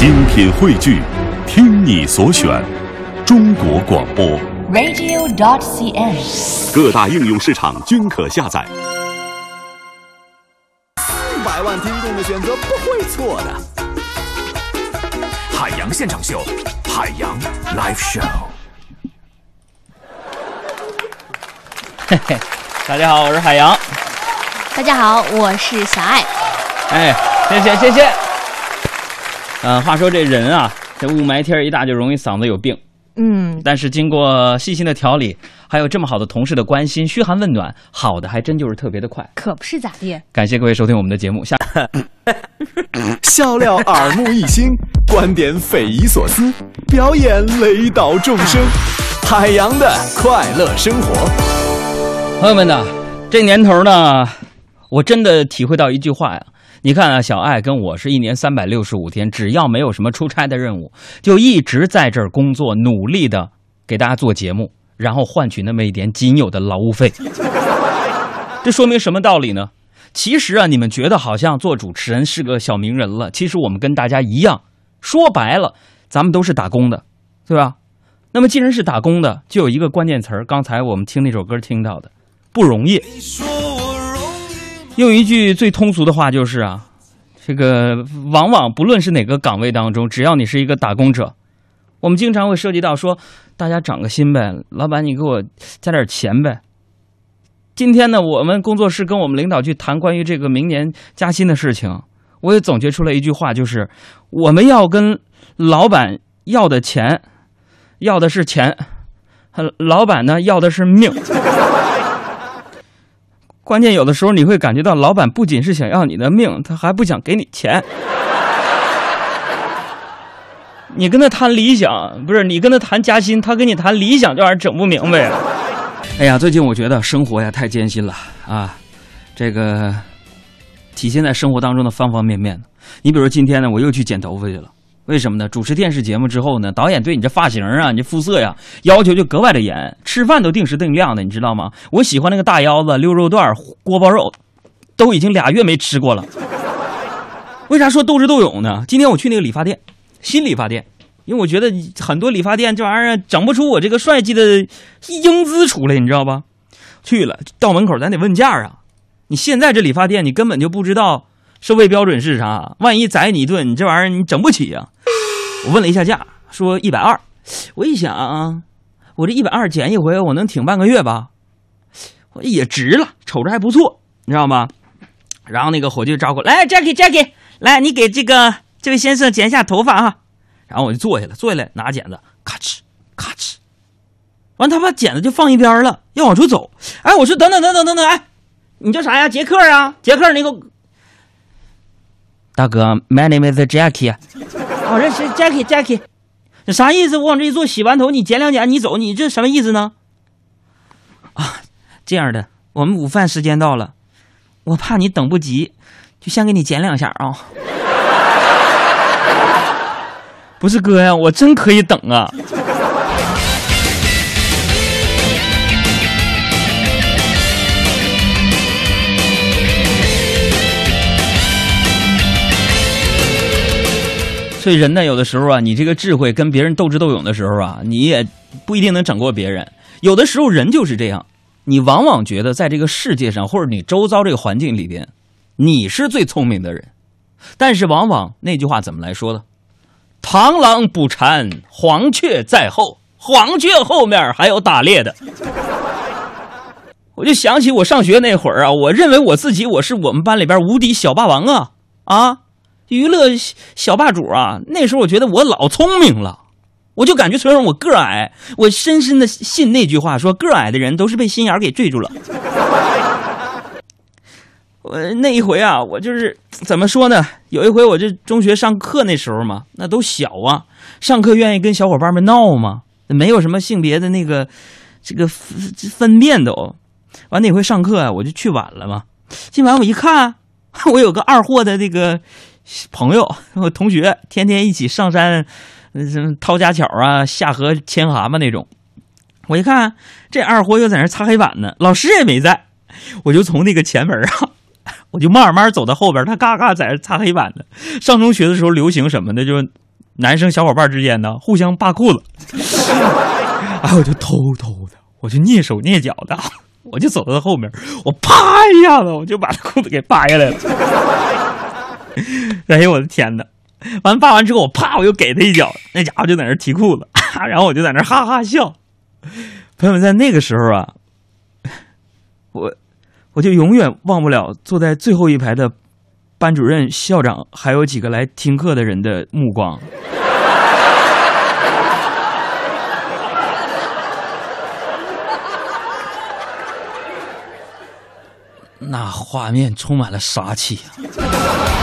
精品汇聚，听你所选，中国广播。radio.dot.cn，。各大应用市场均可下载。百万听众的选择不会错的。海洋现场秀，海洋 live show。嘿嘿，大家好，我是海洋。大家好，我是小爱。哎，谢谢谢谢。嗯、话说这人啊，这雾霾天儿一大就容易嗓子有病。嗯，但是经过细心的调理，还有这么好的同事的关心、嘘寒问暖，好的还真就是特别的快。可不是咋地。感谢各位收听我们的节目，下 笑料耳目一新，观点匪夷所思，表演雷倒众生。海洋的快乐生活，朋友们呐，这年头呢，我真的体会到一句话呀。你看啊，小爱跟我是一年三百六十五天，只要没有什么出差的任务，就一直在这儿工作，努力的给大家做节目，然后换取那么一点仅有的劳务费。这说明什么道理呢？其实啊，你们觉得好像做主持人是个小名人了，其实我们跟大家一样，说白了，咱们都是打工的，对吧？那么既然是打工的，就有一个关键词儿，刚才我们听那首歌听到的，不容易。用一句最通俗的话就是啊，这个往往不论是哪个岗位当中，只要你是一个打工者，我们经常会涉及到说，大家涨个薪呗，老板你给我加点钱呗。今天呢，我们工作室跟我们领导去谈关于这个明年加薪的事情，我也总结出了一句话，就是我们要跟老板要的钱，要的是钱，老板呢要的是命。关键有的时候你会感觉到，老板不仅是想要你的命，他还不想给你钱。你跟他谈理想，不是你跟他谈加薪，他跟你谈理想，这玩意儿整不明白呀。哎呀，最近我觉得生活呀太艰辛了啊，这个体现在生活当中的方方面面。你比如今天呢，我又去剪头发去了。为什么呢？主持电视节目之后呢，导演对你这发型啊、你这肤色呀要求就格外的严，吃饭都定时定量的，你知道吗？我喜欢那个大腰子、溜肉段、锅包肉，都已经俩月没吃过了。为啥说斗智斗勇呢？今天我去那个理发店，新理发店，因为我觉得很多理发店这玩意儿整不出我这个帅气的英姿出来，你知道吧？去了到门口咱得问价啊！你现在这理发店你根本就不知道收费标准是啥，万一宰你一顿，你这玩意儿你整不起呀、我问了一下价，说一百二。我一想啊，我这一百二剪一回，我能挺半个月吧？我也值了，瞅着还不错，你知道吗？然后那个伙计就招呼来，Jackie Jackie，来，你给这个这位先生剪一下头发哈。然后我就坐下了，坐下来拿剪子，咔哧咔哧，完他把剪子就放一边了，要往出走。哎，我说等等等等等等，哎，你叫啥呀？杰克啊，杰克，你给我。大哥，My name is Jackie。哦，这是 Jackie Jackie，这啥意思？我往这一坐，洗完头你剪两剪，你走，你这什么意思呢？啊，这样的，我们午饭时间到了，我怕你等不及，就先给你剪两下啊。不是哥呀，我真可以等啊。所以人呢，有的时候啊，你这个智慧跟别人斗智斗勇的时候啊，你也不一定能整过别人。有的时候人就是这样，你往往觉得在这个世界上或者你周遭这个环境里边，你是最聪明的人，但是往往那句话怎么来说的？螳螂捕蝉，黄雀在后，黄雀后面还有打猎的。我就想起我上学那会儿啊，我认为我自己我是我们班里边无敌小霸王啊啊！娱乐小霸主啊！那时候我觉得我老聪明了，我就感觉虽然我个矮，我深深的信那句话，说个矮的人都是被心眼儿给坠住了。我那一回啊，我就是怎么说呢？有一回我这中学上课那时候嘛，那都小啊，上课愿意跟小伙伴们闹嘛，没有什么性别的那个这个分分辨都。完那回上课啊，我就去晚了嘛。今晚我一看，我有个二货的那个朋友，我 同学，天天一起上山，什么掏家巧啊，下河牵蛤蟆那种。我一看这二货又在那擦黑板呢，老师也没在，我就从那个前门啊，我就慢慢走到后边，他嘎嘎在那擦黑板呢。上中学的时候流行什么呢？就是男生小伙伴之间呢互相扒裤子，哎，我就偷偷的，我就蹑手蹑脚的，我就走到他后面，我啪一下子我就把他裤子给扒下来了。哎呦我的天哪！完扒完之后，我啪我又给他一脚，那家伙就在那提裤子，然后我就在那哈哈笑。朋友们，在那个时候啊，我我就永远忘不了坐在最后一排的班主任、校长，还有几个来听课的人的目光。那画面充满了杀气啊！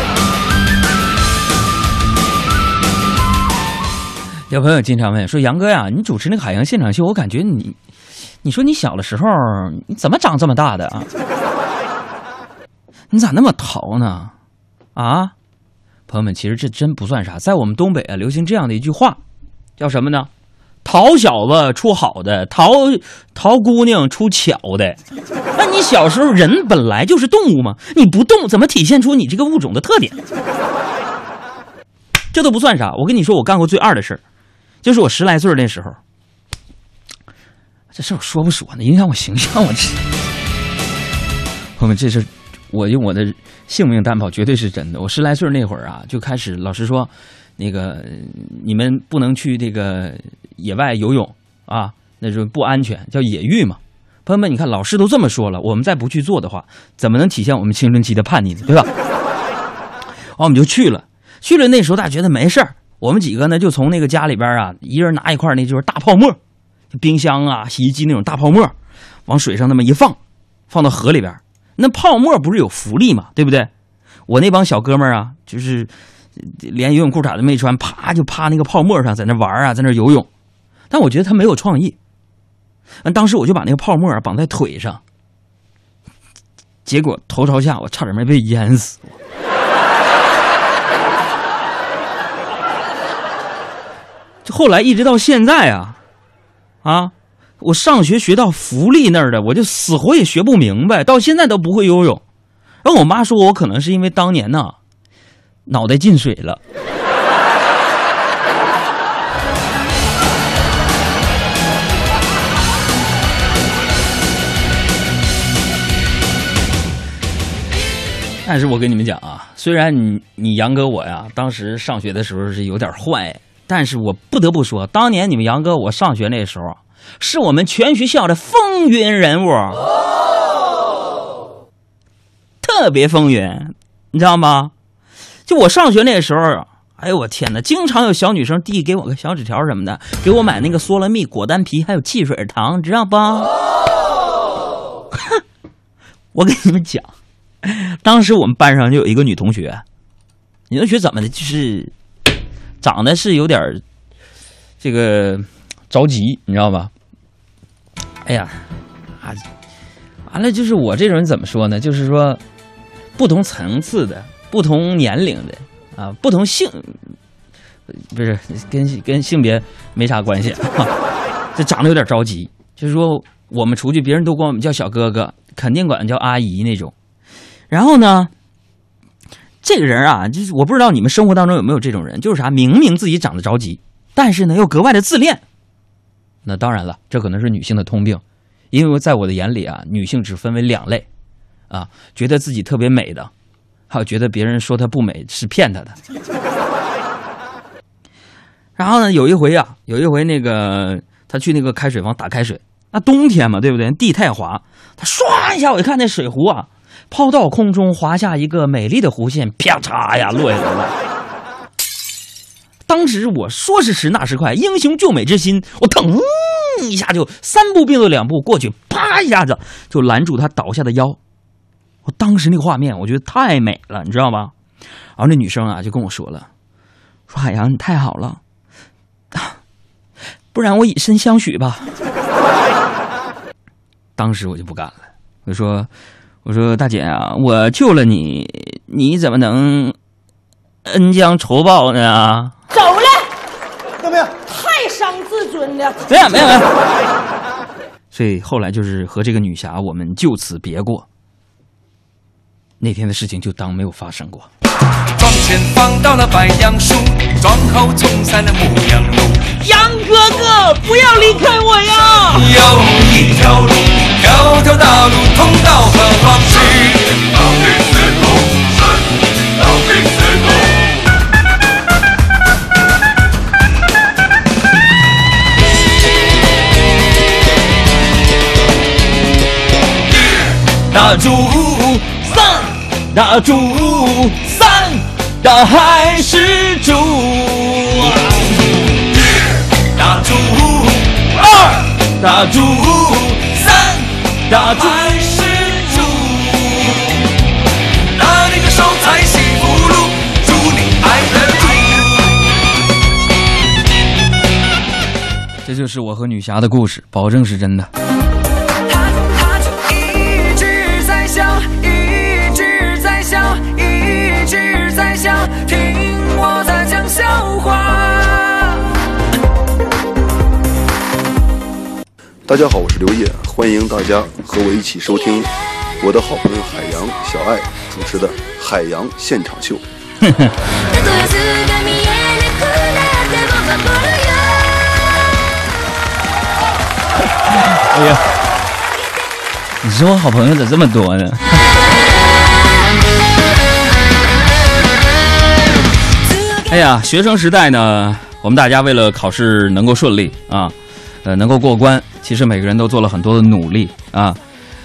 有朋友经常问说：“杨哥呀，你主持那个海洋现场秀，我感觉你，你说你小的时候你怎么长这么大的啊？你咋那么淘呢？啊？”朋友们，其实这真不算啥，在我们东北啊，流行这样的一句话，叫什么呢？淘小子出好的，淘淘姑娘出巧的。那你小时候人本来就是动物嘛，你不动怎么体现出你这个物种的特点？这都不算啥，我跟你说，我干过最二的事儿，就是我十来岁那时候。这事我说不说呢？影响我形象，我这。朋友们，这事我用我的性命担保，绝对是真的。我十来岁那会儿啊，就开始老师说。那个你们不能去这个野外游泳啊，那就不安全，叫野浴嘛。朋友们，你看老师都这么说了，我们再不去做的话，怎么能体现我们青春期的叛逆呢？对吧？完，我们就去了。去了那时候大家觉得没事儿，我们几个呢就从那个家里边啊，一人拿一块那就是大泡沫，冰箱啊、洗衣机那种大泡沫，往水上那么一放，放到河里边。那泡沫不是有浮力嘛，对不对？我那帮小哥们儿啊，就是。连游泳裤衩都没穿，啪就趴那个泡沫上，在那玩啊，在那游泳。但我觉得他没有创意。当时我就把那个泡沫绑在腿上，结果头朝下，我差点没被淹死。后来一直到现在啊，啊，我上学学到福利那儿的，我就死活也学不明白，到现在都不会游泳。然后我妈说我可能是因为当年呢。脑袋进水了。但是我跟你们讲啊，虽然你你杨哥我呀，当时上学的时候是有点坏，但是我不得不说，当年你们杨哥我上学那时候，是我们全学校的风云人物，特别风云，你知道吗？就我上学那时候，哎呦我天哪，经常有小女生递给我个小纸条什么的，给我买那个嗦了蜜果丹皮，还有汽水糖，知道不？我跟你们讲，当时我们班上就有一个女同学，女同学怎么的，就是长得是有点这个着急，你知道吧？哎呀，啊，完了，就是我这种人怎么说呢？就是说不同层次的。不同年龄的啊，不同性，不是跟跟性别没啥关系，这长得有点着急。就是说，我们出去，别人都管我们叫小哥哥，肯定管叫阿姨那种。然后呢，这个人啊，就是我不知道你们生活当中有没有这种人，就是啥，明明自己长得着急，但是呢又格外的自恋。那当然了，这可能是女性的通病，因为在我的眼里啊，女性只分为两类，啊，觉得自己特别美的。还有觉得别人说她不美是骗她的，然后呢，有一回啊，有一回那个他去那个开水房打开水，那冬天嘛，对不对？地太滑，他唰一下，我一看那水壶啊，抛到空中划下一个美丽的弧线，啪嚓呀落下来了。当时我说时迟那时快，英雄救美之心，我腾一下就三步并作两步过去，啪一下子就拦住他倒下的腰。我当时那个画面，我觉得太美了，你知道吗？然后那女生啊就跟我说了：“说海洋，你太好了，不然我以身相许吧。” 当时我就不敢了，我就说：“我说大姐啊，我救了你，你怎么能恩将仇报呢？”走了，怎么样？太伤自尊了。没有没有没有。所以后来就是和这个女侠，我们就此别过。那天的事情就当没有发生过。窗前放到了白杨树，庄。后冲散了牧羊路。杨哥哥，不要离开我呀！有一条路，条条大路通到何方去？老兵司空，是老兵司空。打住三，打住三，大海是主。打住二，打住，打住还是主。拿你的手踩幸福路，祝你爱人这就是我和女侠的故事，保证是真的。他他就一直在笑，一直在笑，一直在笑，听我在讲笑话。大家好，我是刘烨，欢迎大家和我一起收听我的好朋友海洋小爱主持的《海洋现场秀》。たとえ図が見えなくなっても守るよ哎呀，你说我好朋友咋这么多呢？哎呀，学生时代呢，我们大家为了考试能够顺利啊， 呃，能够过关，其实每个人都做了很多的努力啊。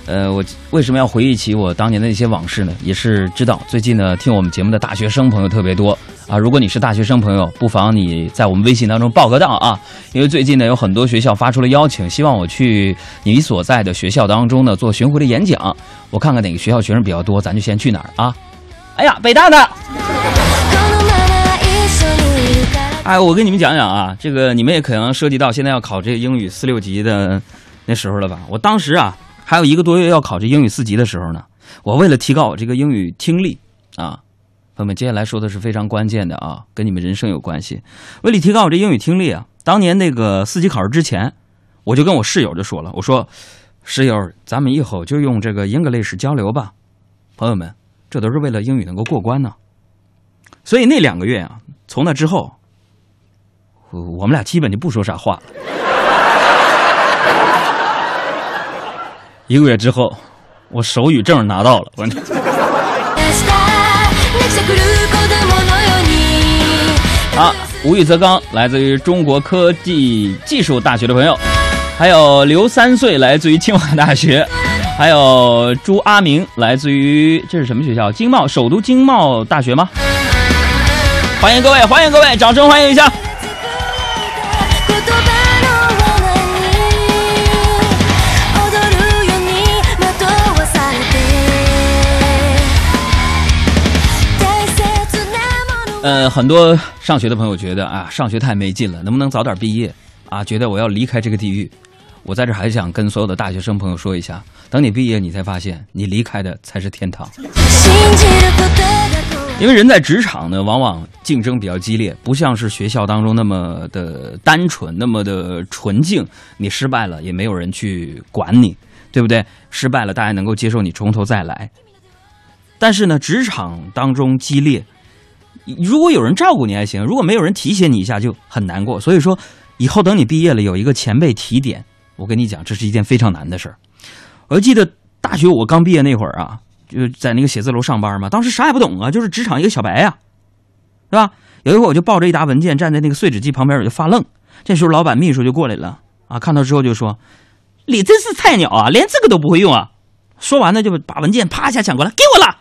呃，我为什么要回忆起我当年的一些往事呢？也是知道最近呢，听我们节目的大学生朋友特别多啊。如果你是大学生朋友，不妨你在我们微信当中报个到啊，因为最近呢有很多学校发出了邀请，希望我去你所在的学校当中呢做巡回的演讲。我看看哪个学校学生比较多，咱就先去哪儿啊。哎呀，北大的。哎，我跟你们讲讲啊，这个你们也可能涉及到现在要考这个英语四六级的那时候了吧？我当时啊，还有一个多月要考这英语四级的时候呢，我为了提高我这个英语听力啊，朋友们，接下来说的是非常关键的啊，跟你们人生有关系。为了提高我这英语听力啊，当年那个四级考试之前，我就跟我室友就说了，我说室友，咱们以后就用这个 English 交流吧，朋友们，这都是为了英语能够过关呢。所以那两个月啊，从那之后。我我们俩基本就不说啥话了。一个月之后，我手语证拿到了，我明日泣きくる子供のように啊，无语则刚，来自于中国科技技术大学的朋友，还有刘三岁，来自于清华大学，还有朱阿明，来自于这是什么学校？经贸首都经贸大学吗？欢迎各位，欢迎各位，掌声欢迎一下。 呃，很多上学的朋友觉得啊，上学太没劲了，能不能早点毕业啊？觉得我要离开这个地狱。我在这还想跟所有的大学生朋友说一下，等你毕业，你才发现你离开的才是天堂。信じることが怖い因为人在职场呢，往往竞争比较激烈，不像是学校当中那么的单纯，那么的纯净。你失败了，也没有人去管你，对不对？失败了，大家能够接受你从头再来。但是呢，职场当中激烈， 如果有人照顾你还行，如果没有人提醒你一下，就很难过。所以说，以后等你毕业了，有一个前辈提点，我跟你讲，这是一件非常难的事儿。我记得大学我刚毕业那会儿啊，就在那个写字楼上班嘛，当时啥也不懂啊，就是职场一个小白呀、是吧？有一回我就抱着一沓文件站在那个碎纸机旁边，我就发愣。这时候老板秘书就过来了啊，看到之后就说：“你真是菜鸟啊，连这个都不会用啊！”说完呢，就把文件啪一下抢过来，给我了，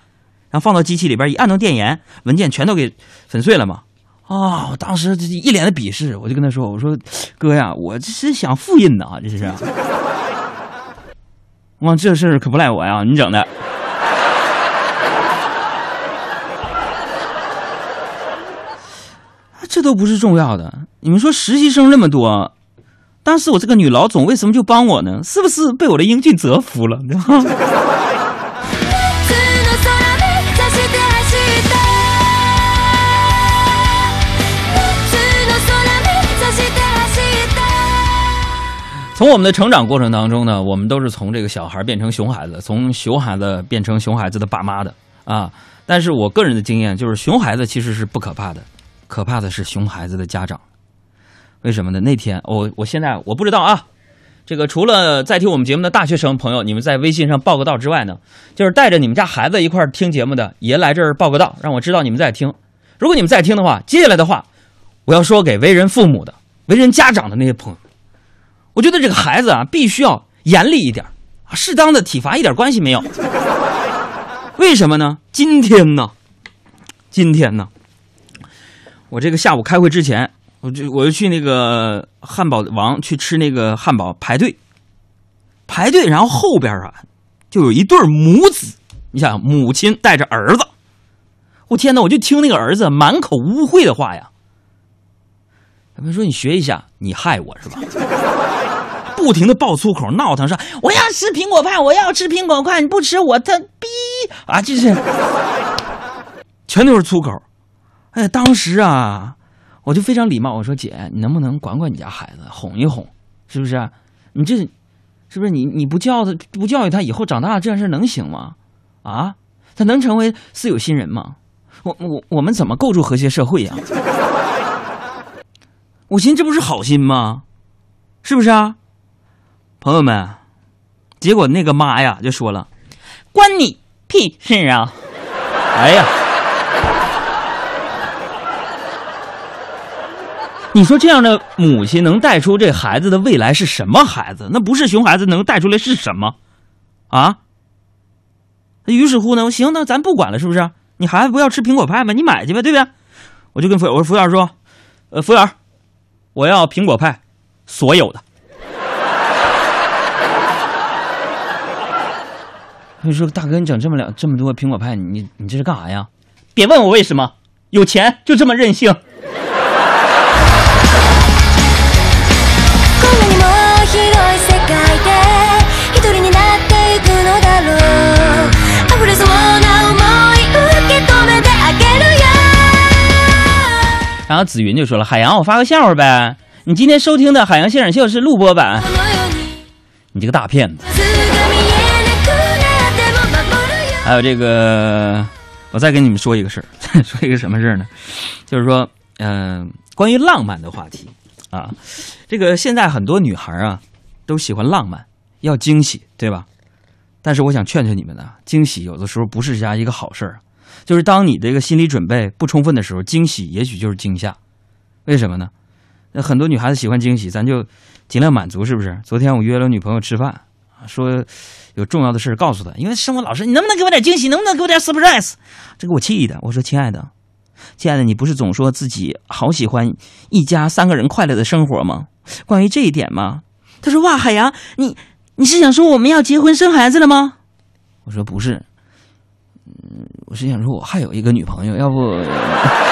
然后放到机器里边一按动电源，文件全都给粉碎了嘛。啊、我当时一脸的鄙视，我就跟他说：“我说哥呀，我这是想复印呐，这是。”哇，这事儿可不赖我呀，你整的。这都不是重要的。你们说实习生那么多，当时我这个女老总为什么就帮我呢？是不是被我的英俊折服了？从我们的成长过程当中呢，我们都是从这个小孩变成熊孩子，从熊孩子变成熊孩子的爸妈的啊。但是我个人的经验就是，熊孩子其实是不可怕的，可怕的是熊孩子的家长。为什么呢？那天我、我现在我不知道啊。这个除了在听我们节目的大学生朋友，你们在微信上报个到之外呢，就是带着你们家孩子一块听节目的，也来这儿报个到，让我知道你们在听。如果你们在听的话，接下来的话，我要说给为人父母的、为人家长的那些朋友，我觉得这个孩子啊，必须要严厉一点啊，适当的体罚一点关系没有。为什么呢？今天呢，今天呢，我这个下午开会之前，我就我就去那个汉堡王去吃那个汉堡，排队，排队，然后后边啊就有一对母子，你想，母亲带着儿子，我天哪，我就听那个儿子满口污秽的话呀。他们说你学一下，你害我是吧？不停的爆粗口，闹腾说我要吃苹果派，我要吃苹果派，你不吃我他逼啊！就是全都是粗口。哎，当时啊，我就非常礼貌，我说姐，你能不能管管你家孩子，哄一哄，是不是？你这是不是你你不教他不教育他，以后长大了这样事能行吗？啊，他能成为四有新人吗？我我我们怎么构筑和谐社会呀、我寻思这不是好心吗？是不是啊？朋友们，结果那个妈呀就说了：“关你屁事啊！”哎呀，你说这样的母亲能带出这孩子的未来是什么孩子？那不是熊孩子能带出来是什么？啊？于是乎呢，行，那咱不管了，是不是？你孩子不要吃苹果派吗？你买去呗，对不对？我就跟服务我说服务员说，呃，服务员，我要苹果派，所有的。他说：“大哥，你整这么两这么多苹果派，你你这是干啥呀？别问我为什么，有钱就这么任性。こんなにも広い世界で一人になっていくのだろう溢れそうな想い受け止めてあげるよ”然后紫云就说了：“海洋，我发个笑话呗。你今天收听的《海洋现场秀》是录播版こ。の世に你这个大骗子！ 还有这个，我再跟你们说一个事儿，说一个什么事儿呢？就是说，嗯、关于浪漫的话题啊，这个现在很多女孩啊都喜欢浪漫，要惊喜，对吧？但是我想劝劝你们呢，惊喜有的时候不是家一个好事儿，就是当你这个心理准备不充分的时候，惊喜也许就是惊吓。为什么呢？那很多女孩子喜欢惊喜，咱就尽量满足，是不是？昨天我约了女朋友吃饭，说有重要的事告诉他，因为生活老师，你能不能给我点惊喜？能不能给我点 surprise？这给我气的。我说，亲爱的，亲爱的，你不是总说自己好喜欢一家三个人快乐的生活吗？关于这一点吗？他说，哇，海洋，你你是想说我们要结婚生孩子了吗？我说不是，嗯，我是想说我还有一个女朋友，要不。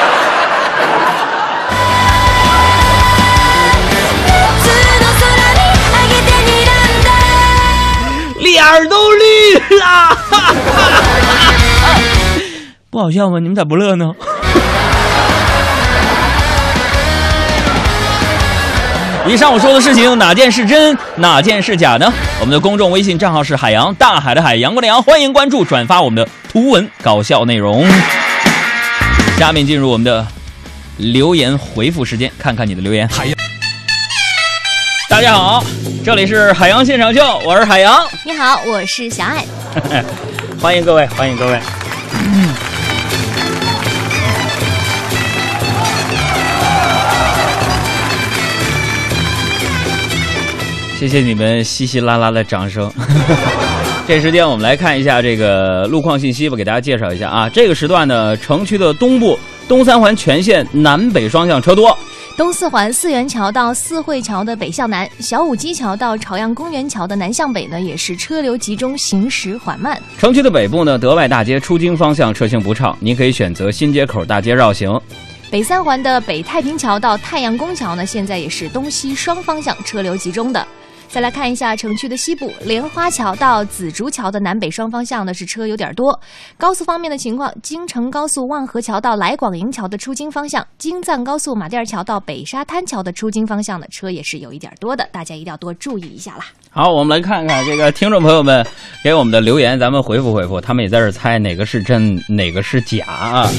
脸儿都绿了，不好笑吗？你们咋不乐呢？以上我说的事情哪件是真，哪件是假呢？我们的公众微信账号是海洋，大海的海，阳光的阳，欢迎关注、转发我们的图文搞笑内容。下面进入我们的留言回复时间，看看你的留言。海洋，大家好，这里是海洋现场秀，我是海洋。你好，我是小爱。欢迎各位，欢迎各位。谢谢你们稀稀拉拉的掌声。这时间我们来看一下这个路况信息吧，给大家介绍一下啊。这个时段呢，城区的东部东三环全线南北双向车多，东四环四元桥到四惠桥的北向南，小武基桥到朝阳公园桥的南向北呢，也是车流集中，行驶缓慢。城区的北部呢，德外大街出京方向车行不畅，您可以选择新街口大街绕行。北三环的北太平桥到太阳宫桥呢，现在也是东西双方向车流集中的。再来看一下城区的西部，莲花桥到紫竹桥的南北双方向呢是车有点多。高速方面的情况，京承高速万河桥到来广营桥的出京方向，京藏高速马甸桥到北沙滩桥的出京方向呢车也是有一点多的，大家一定要多注意一下啦。好，我们来看看这个听众朋友们给我们的留言，咱们回复回复，他们也在这猜哪个是真，哪个是假啊。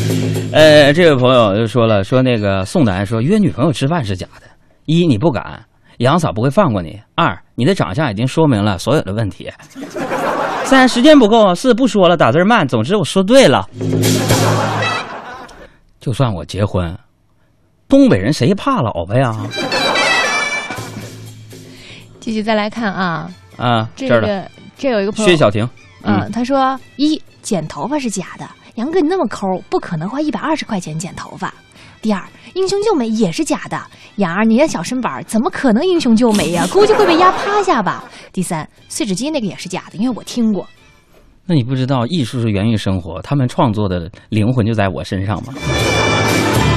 呃，这位朋友就说了，说那个宋楠说约女朋友吃饭是假的，一你不敢，杨嫂不会放过你；二你的长相已经说明了所有的问题；三时间不够；四不说了，打字慢。总之我说对了。就算我结婚，东北人谁怕老婆呀？继续再来看啊，啊，这这儿的个这有一个朋友薛晓婷，嗯，他说一剪头发是假的，杨哥你那么抠，不可能花一百二十块钱剪头发。第二，英雄救美也是假的，雅儿你那小身板怎么可能英雄救美呀？估计会被压趴下吧。第三，碎纸机那个也是假的，因为我听过。那你不知道艺术是源于生活，他们创作的灵魂就在我身上吗？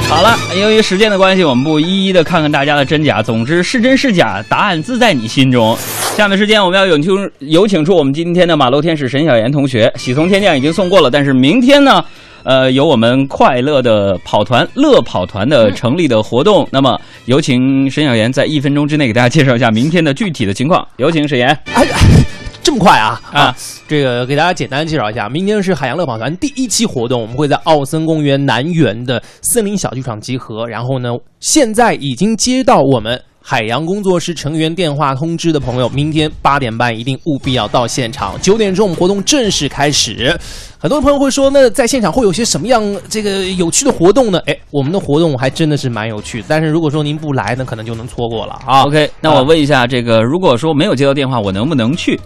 好了，由于时间的关系，我们不一一的看看大家的真假。总之是真是假，答案自在你心中。下面时间我们要有请有请出我们今天的马路天使沈小妍同学，喜从天降已经送过了，但是明天呢？呃，有我们快乐的跑团乐跑团的成立的活动。那么，有请沈小妍在一分钟之内给大家介绍一下明天的具体的情况。有请沈妍。哎，这么快啊啊！这个给大家简单介绍一下，明天是海洋乐跑团第一期活动，我们会在奥森公园南园的森林小剧场集合。然后呢，现在已经接到我们海洋工作室成员电话通知的朋友，明天八点半一定务必要到现场。九点钟我们活动正式开始。很多朋友会说，那在现场会有些什么样这个有趣的活动呢？哎，我们的活动还真的是蛮有趣。但是如果说您不来，那可能就能错过了啊。OK，那我问一下，这个如果说没有接到电话，我能不能去？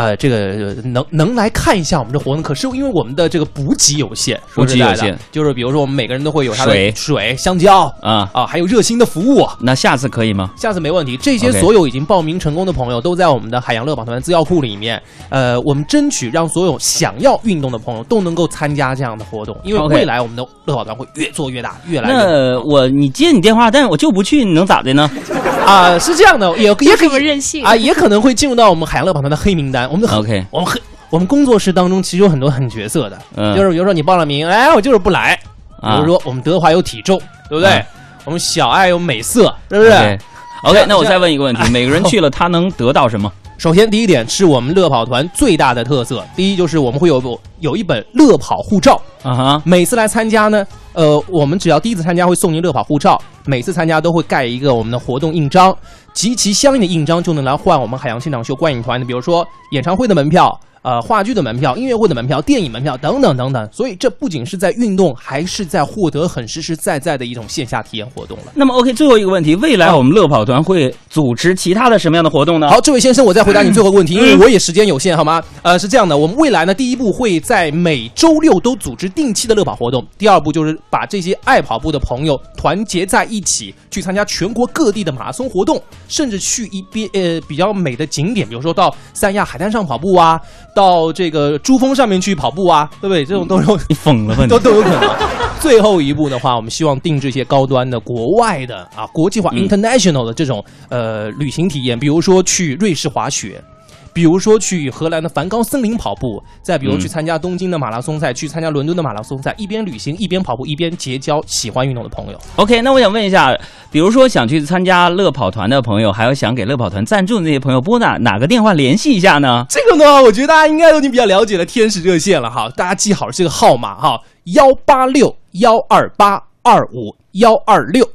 呃，这个呃能能来看一下我们这活动，可是因为我们的这个补给有限，说实在的补给有限，就是比如说我们每个人都会有他的水水、香蕉啊啊，还有热心的服务。那下次可以吗？下次没问题。这些所有已经报名成功的朋友都在我们的海洋乐跑团资料库里面。呃，我们争取让所有想要运动的朋友都能够参加这样的活动，因为未来我们的乐跑团会越做越大，越来越那我你接你电话，但是我就不去，你能咋的呢？啊、是这样的，也也可这么以任性啊，也可能会进入到我们海洋乐跑团的黑名单。我们很 OK 我们很我们工作室当中其实有很多狠角色的，嗯就是比如说你报了名，哎，我就是不来。比啊如说我们德华有体重，对不对？啊我们小爱有美色，是不是 OK 那我再问一个问题：每个人去了，他能得到什么？首先，第一点是我们乐跑团最大的特色，第一就是我们会有有一本乐跑护照，啊哈，每次来参加呢，呃，我们只要第一次参加会送您乐跑护照，每次参加都会盖一个我们的活动印章，集齐相应的印章就能来换我们海洋现场秀观影团的，比如说演唱会的门票。呃，话剧的门票、音乐会的门票、电影门票等等等等，所以这不仅是在运动，还是在获得很实实在在的一种线下体验活动了。那么 OK，最后一个问题：未来我们乐跑团会组织其他的什么样的活动呢？好，这位先生，我再回答你最后一个问题，因为我也时间有限，好吗？呃，是这样的，我们未来呢，第一步会在每周六都组织定期的乐跑活动，第二步就是把这些爱跑步的朋友团结在一起，去参加全国各地的马拉松活动，甚至去一边呃比较美的景点，比如说到三亚海滩上跑步啊，到这个珠峰上面去跑步啊，对不对？这种都有 你疯了吧你 都？都有可能。最后一步的话，我们希望定制一些高端的、国外的啊、国际化、嗯 international 的这种呃旅行体验，比如说去瑞士滑雪。比如说去荷兰的梵高森林跑步，再比如去嗯参加东京的马拉松赛，去参加伦敦的马拉松赛，一边旅行一边跑步，一边结交喜欢运动的朋友。OK，那我想问一下，比如说想去参加乐跑团的朋友，还有想给乐跑团赞助的那些朋友，拨打哪个电话联系一下呢？这个呢，我觉得大家应该都已经比较了解了天使热线了哈，大家记好这个号码哈，幺八六幺二八二五幺二六，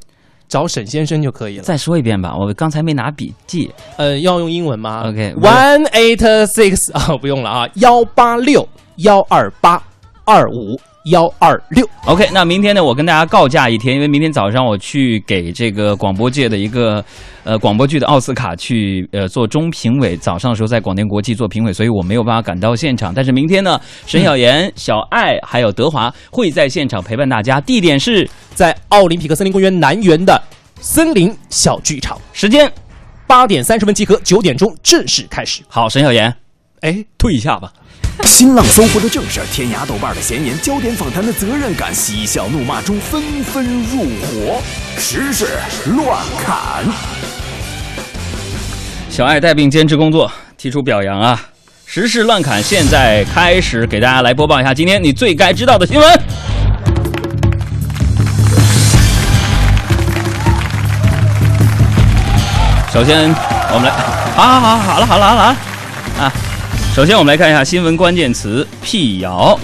找沈先生就可以了。再说一遍吧，我刚才没拿笔记。呃，要用英文吗 OK，one，one eight six 啊，不用了啊，幺八六幺二八二五幺二六。OK，那明天呢，我跟大家告假一天，因为明天早上我去给这个广播界的一个呃广播剧的奥斯卡去呃做中评委，早上的时候在广电国际做评委，所以我没有办法赶到现场。但是明天呢，沈小妍、小爱还有德华会在现场陪伴大家，地点是在奥林匹克森林公园南园的森林小剧场，时间八点三十分集合，九点钟正式开始。好，沈小妍，哎，退一下吧。新浪搜狐的正事，天涯豆瓣的闲言，焦点访谈的责任感，嬉笑怒骂中纷纷入伙，时事乱砍。小爱带病坚持工作，提出表扬啊！时事乱砍，现在开始给大家来播报一下今天你最该知道的新闻。首先，我们来，好好好，好了好了好了啊！首先，我们来看一下新闻关键词：辟谣。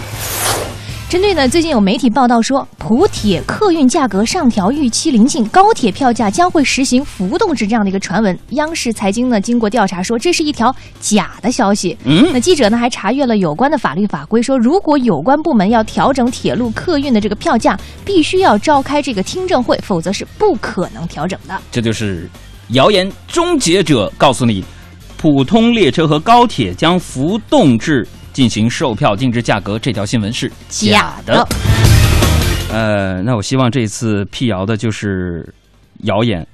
针对呢，最近有媒体报道说，普铁客运价格上调预期临近，高铁票价将会实行浮动制这样的一个传闻。央视财经呢经过调查说，这是一条假的消息。嗯那记者呢还查阅了有关的法律法规，说如果有关部门要调整铁路客运的这个票价，必须要召开这个听证会，否则是不可能调整的。这就是谣言终结者告诉你，普通列车和高铁将浮动制进行售票定制价格，这条新闻是假的。呃，那我希望这次辟谣的就是谣言，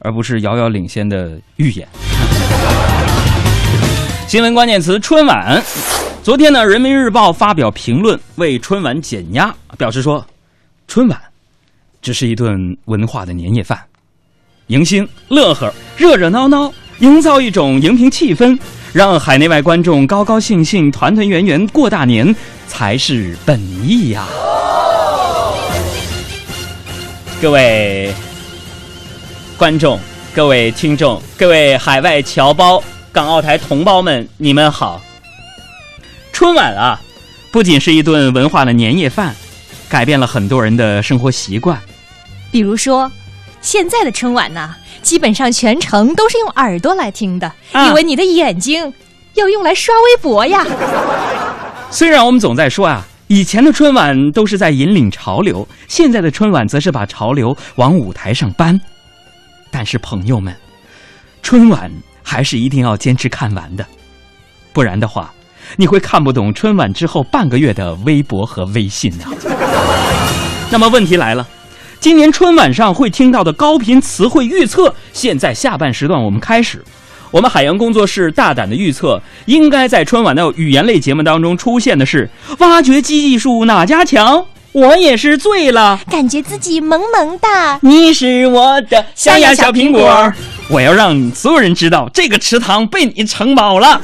而不是遥遥领先的预言。新闻关键词：春晚。昨天呢，《人民日报》发表评论，为春晚减压，表示说，春晚只是一顿文化的年夜饭，迎新、乐呵、热热闹闹，营造一种荧屏气氛，让海内外观众高高兴兴、团团圆圆过大年，才是本意呀、各位观众、各位听众、各位海外侨胞、港澳台同胞们，你们好！春晚啊，不仅是一顿文化的年夜饭，改变了很多人的生活习惯。比如说，现在的春晚呢，基本上全程都是用耳朵来听的，啊因为你的眼睛要用来刷微博呀。虽然我们总在说啊，以前的春晚都是在引领潮流，现在的春晚则是把潮流往舞台上搬。但是朋友们，春晚还是一定要坚持看完的，不然的话，你会看不懂春晚之后半个月的微博和微信的。那么问题来了。今年春晚上会听到的高频词汇预测，现在下半时段我们开始。我们海洋工作室大胆的预测，应该在春晚的语言类节目当中出现的是“挖掘机技术哪家强”，我也是醉了，感觉自己萌萌哒。你是我的小呀小苹果，我要让所有人知道这个池塘被你承包了。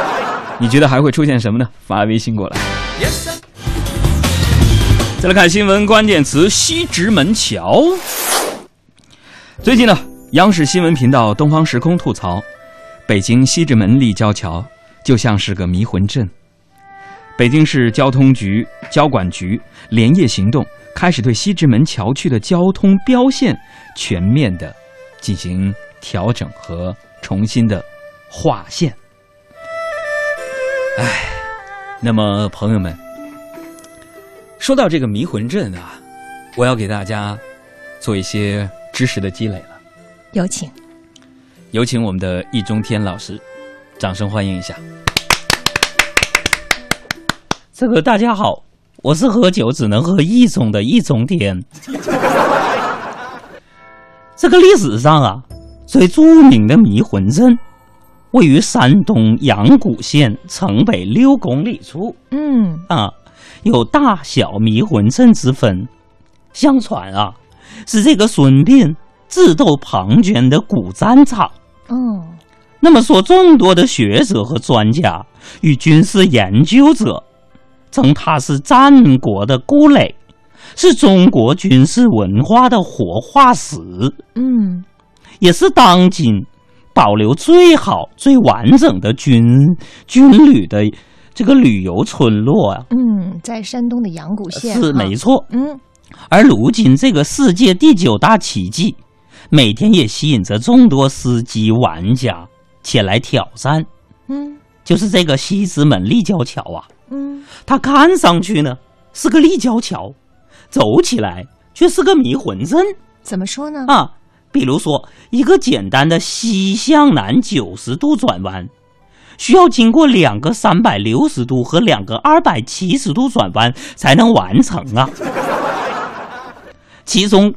你觉得还会出现什么呢？发微信过来。再来看新闻关键词：西直门桥。最近呢，央视新闻频道东方时空吐槽，北京西直门立交桥就像是个迷魂阵。北京市交通局交管局连夜行动，开始对西直门桥区的交通标线全面的进行调整和重新的划线。唉，那么朋友们。说到这个迷魂阵啊，我要给大家做一些知识的积累了。有请，有请我们的易中天老师，掌声欢迎一下。这个大家好，我是喝酒只能喝一种的易中天。这个历史上啊，最著名的迷魂阵位于山东阳谷县城北六公里处嗯，啊。有大小迷魂阵之分。相传啊，是这个孙膑智斗庞涓的古战场。哦，那么说，众多的学者和专家与军事研究者称他是战国的故垒，是中国军事文化的活化石，嗯，也是当今保留最好、最完整的军军旅的这个旅游村落啊。嗯，在山东的阳谷县是没错。嗯，而如今这个世界第九大奇迹，每天也吸引着众多司机玩家前来挑战。嗯就是这个西直门立交桥啊，嗯，它看上去呢是个立交桥，走起来却是个迷魂阵怎么说呢？啊。比如说，一个简单的西向南九十度转弯，需要经过两个三百六十度和两个二百七十度转弯才能完成啊。其中，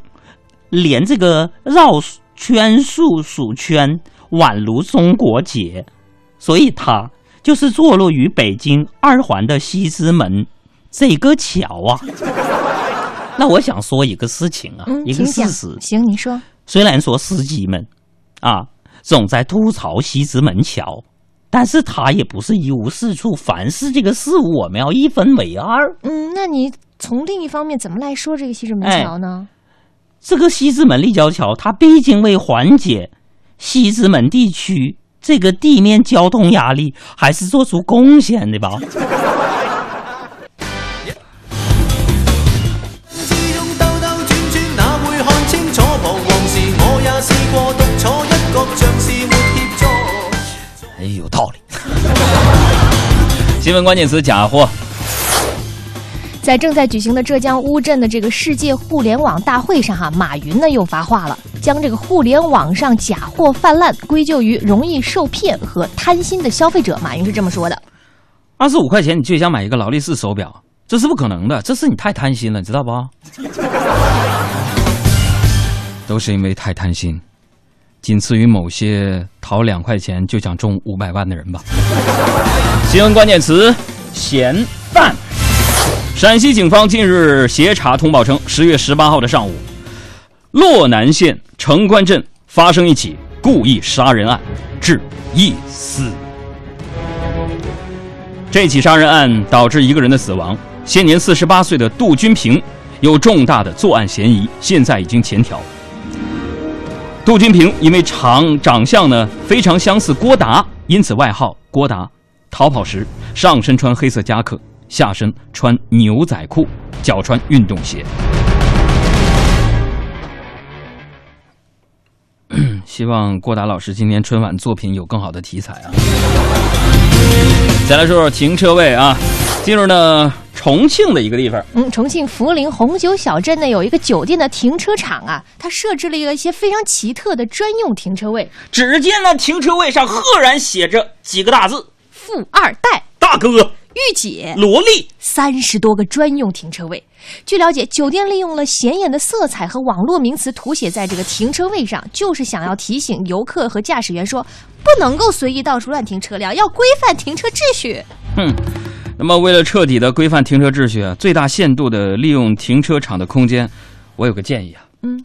连这个绕圈数数圈宛如中国结，所以它就是坐落于北京二环的西直门这个桥啊。那我想说一个事情啊，嗯，一个事实，行，你说。虽然说司机们啊，总在吐槽西直门桥，但是他也不是一无是处，凡是这个事物我们要一分为二。嗯，那你从另一方面怎么来说这个西直门桥呢？这个西直门立交桥，它毕竟为缓解西直门地区这个地面交通压力，还是做出贡献的吧。新闻关键词：假货。在正在举行的浙江乌镇的这个世界互联网大会上，哈，马云呢又发话了，将这个互联网上假货泛滥归咎于容易受骗和贪心的消费者。马云是这么说的。二十五块钱你就想买一个劳力士手表，这是不可能的，这是你太贪心了，你知道不？都是因为太贪心，仅次于某些掏两块钱就想中五百万的人吧。新闻关键词：嫌犯。陕西警方近日协查通报称，十月十八号的上午，洛南县城关镇发生一起故意杀人案，致一死。这起杀人案导致一个人的死亡，现年四十八岁的杜军平有重大的作案嫌疑，现在已经前调。杜君平因为长长相呢非常相似郭达，因此外号郭达。逃跑时上身穿黑色夹克，下身穿牛仔裤，脚穿运动鞋。希望郭达老师今年春晚作品有更好的题材啊！再来说说停车位啊，进入呢重庆的一个地方，嗯，重庆涪陵红酒小镇呢有一个酒店的停车场啊，它设置了一些非常奇特的专用停车位。只见那停车位上赫然写着几个大字：富二代、大哥、御姐、萝莉。三十多个专用停车位。据了解，酒店利用了显眼的色彩和网络名词涂写在这个停车位上，就是想要提醒游客和驾驶员说，不能够随意到处乱停车辆，要规范停车秩序。哼，那么为了彻底的规范停车秩序啊，最大限度的利用停车场的空间，我有个建议啊，嗯，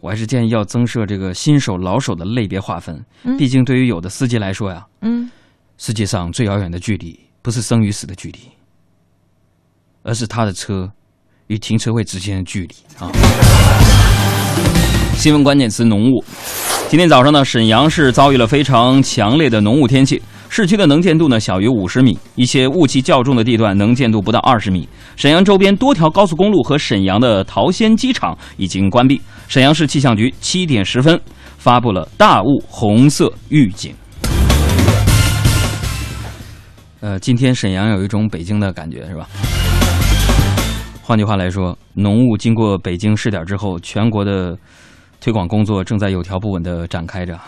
我还是建议要增设这个新手、老手的类别划分。嗯毕竟对于有的司机来说呀，嗯，世界上最遥远的距离不是生与死的距离，而是他的车与停车位之间的距离啊。新闻关键词：浓雾。今天早上呢，沈阳市遭遇了非常强烈的浓雾天气，市区的能见度呢小于五十米，一些雾气较重的地段能见度不到二十米。沈阳周边多条高速公路和沈阳的桃仙机场已经关闭。沈阳市气象局七点十分发布了大雾红色预警。呃，今天沈阳有一种北京的感觉，是吧？换句话来说，浓雾经过北京试点之后，全国的推广工作正在有条不紊地展开着。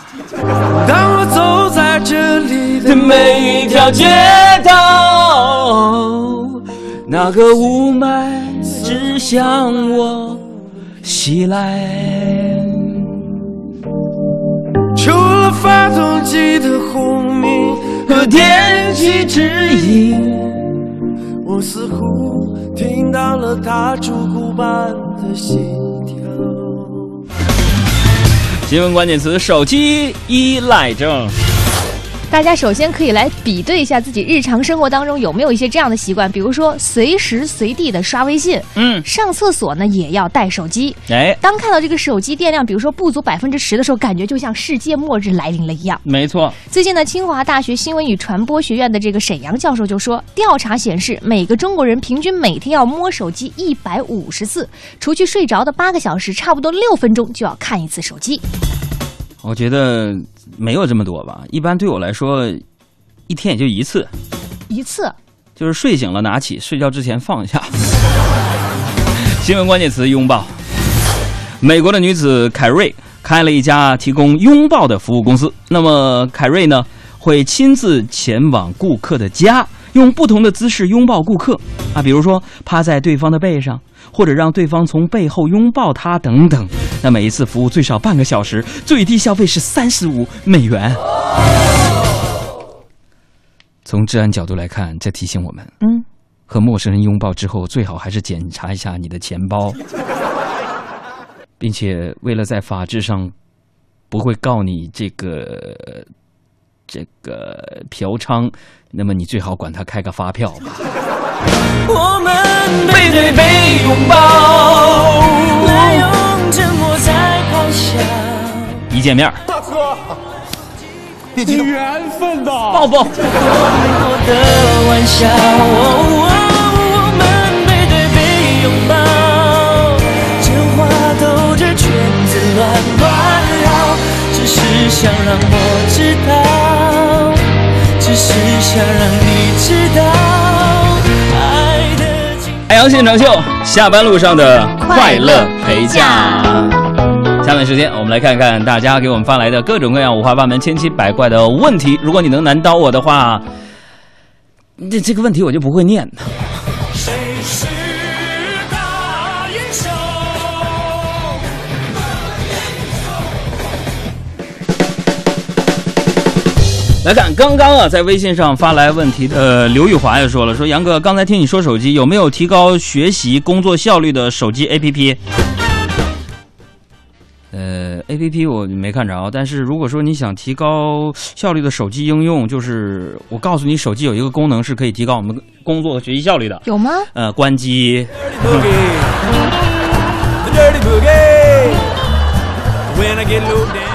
当我走在这里的每一条街道，那个雾霾只向我袭来。除了发动机的轰鸣和天气指引，我似乎听到了它烛骨般的心跳。新闻关键词：手机依赖症。大家首先可以来比对一下自己日常生活当中有没有一些这样的习惯，比如说随时随地的刷微信，嗯，上厕所呢也要带手机。哎，当看到这个手机电量，比如说不足百分之十的时候，感觉就像世界末日来临了一样。没错。最近呢，清华大学新闻与传播学院的这个沈阳教授就说，调查显示，每个中国人平均每天要摸手机一百五十次，除去睡着的八个小时，差不多六分钟就要看一次手机。我觉得没有这么多吧，一般对我来说，一天也就一次，一次就是睡醒了拿起，睡觉之前放下。新闻关键词：拥抱。美国的女子凯瑞开了一家提供拥抱的服务公司。那么凯瑞呢，会亲自前往顾客的家，用不同的姿势拥抱顾客啊，比如说趴在对方的背上，或者让对方从背后拥抱他等等。那每一次服务最少半个小时，最低消费是三十五美元。从治安角度来看，这提醒我们，嗯，和陌生人拥抱之后，最好还是检查一下你的钱包，并且为了在法制上不会告你这个这个嫖娼，那么你最好管他开个发票吧。我们背对背拥抱，一见面，大哥，别激动，缘分的抱抱。我的玩笑，我们背对背拥抱，这话兜着圈子乱乱绕，只是想让我知道，只是想让你知道，爱的尽海洋现场秀，下班路上的快乐陪驾。下面时间，我们来看看大家给我们发来的各种各样、五花八门、千奇百怪的问题。如果你能难倒我的话，这这个问题我就不会念。谁是大英雄？来看刚刚啊，在微信上发来问题的呃刘玉华也说了，说杨哥，刚才听你说手机有没有提高学习工作效率的手机 APP？呃，A P P 我没看着，但是如果说你想提高效率的手机应用，就是我告诉你，手机有一个功能是可以提高我们工作和学习效率的。有吗？呃，关机。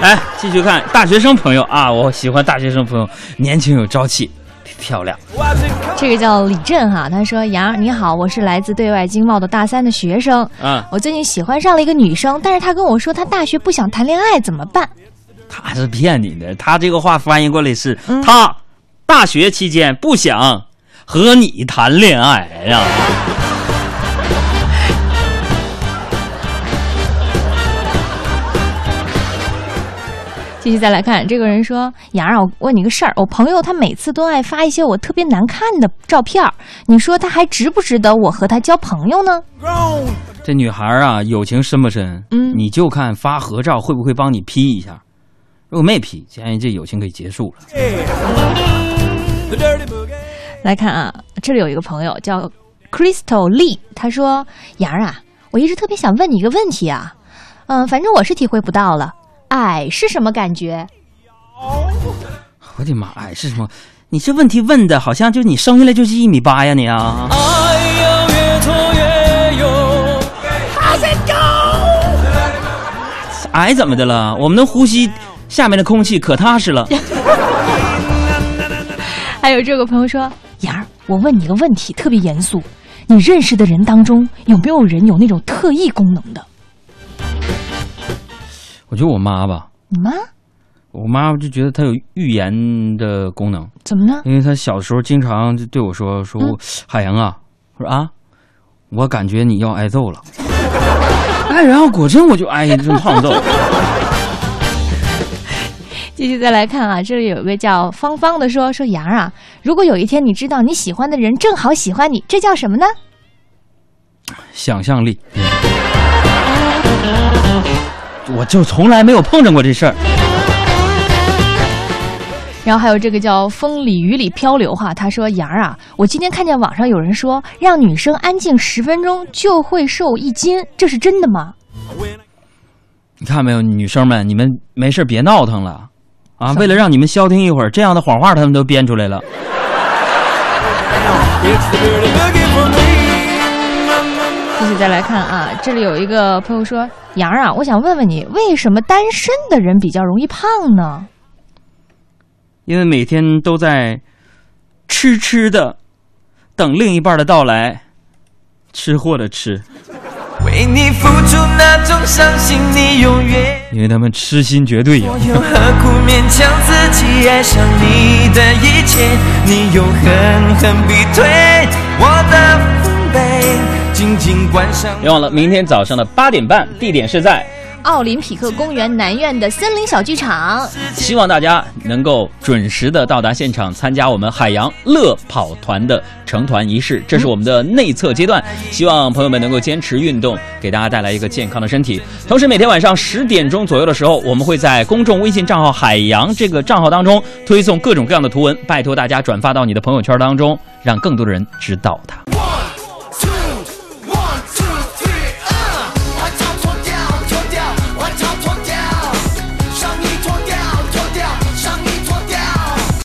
来，继续看大学生朋友啊，我喜欢大学生朋友，年轻有朝气，漂亮。这个叫李振哈，他说：“杨你好，我是来自对外经贸的大三的学生，嗯，我最近喜欢上了一个女生，但是她跟我说她大学不想谈恋爱，怎么办？他是骗你的，他这个话翻译过来是，他大学期间不想和你谈恋爱呀。继续再来看，这个人说：“杨儿啊，我问你个事儿，我朋友他每次都爱发一些我特别难看的照片儿，你说他还值不值得我和他交朋友呢？这女孩啊，友情深不深？嗯你就看发合照会不会帮你 P 一下。如果没 P，建议这友情可以结束了。来看啊，这里有一个朋友叫 Crystal Lee，他说：杨儿啊，我一直特别想问你一个问题啊，嗯，反正我是体会不到了，爱是什么感觉？我的妈，矮，是什么？你这问题问的好像就你生下来就是一米八呀你啊！爱要越挫越勇。矮怎么的了？我们能呼吸下面的空气可踏实了。还有这个朋友说：“杨儿，我问你个问题，特别严肃，你认识的人当中有没有人有那种特异功能的？我觉得我妈吧，你妈我妈就觉得她有预言的功能，怎么呢？因为她小时候经常就对我说：“说海洋啊，我说啊，我感觉你要挨揍了。”哎，然后果真我就挨一顿胖揍。继续再来看啊，这里有一位叫芳芳的说：说杨啊，如果有一天你知道你喜欢的人正好喜欢你，这叫什么呢？想象力，我就从来没有碰上过这事儿。然后还有这个叫风里雨里漂流哈，他说杨儿啊，我今天看见网上有人说，让女生安静十分钟就会瘦一斤，这是真的吗？你看没有，女生们，你们没事别闹腾了啊！为了让你们消停一会儿，这样的谎话他们都编出来了。继续再来看啊，这里有一个朋友说杨儿啊，我想问问你，为什么单身的人比较容易胖呢？因为每天都在痴痴的等另一半的到来，吃货的吃，为你付出那种伤心，你永远。因为他们痴心绝对呀我。又何苦勉强自己爱上你的一切？你又狠狠逼退我的紧紧关上。别忘了，明天早上的八点半，地点是在。奥林匹克公园南苑的森林小剧场。希望大家能够准时的到达现场，参加我们海洋乐跑团的成团仪式。这是我们的内测阶段，希望朋友们能够坚持运动，给大家带来一个健康的身体。同时，每天晚上十点钟左右的时候，我们会在公众微信账号“海洋”这个账号当中推送各种各样的图文，拜托大家转发到你的朋友圈当中，让更多的人知道它。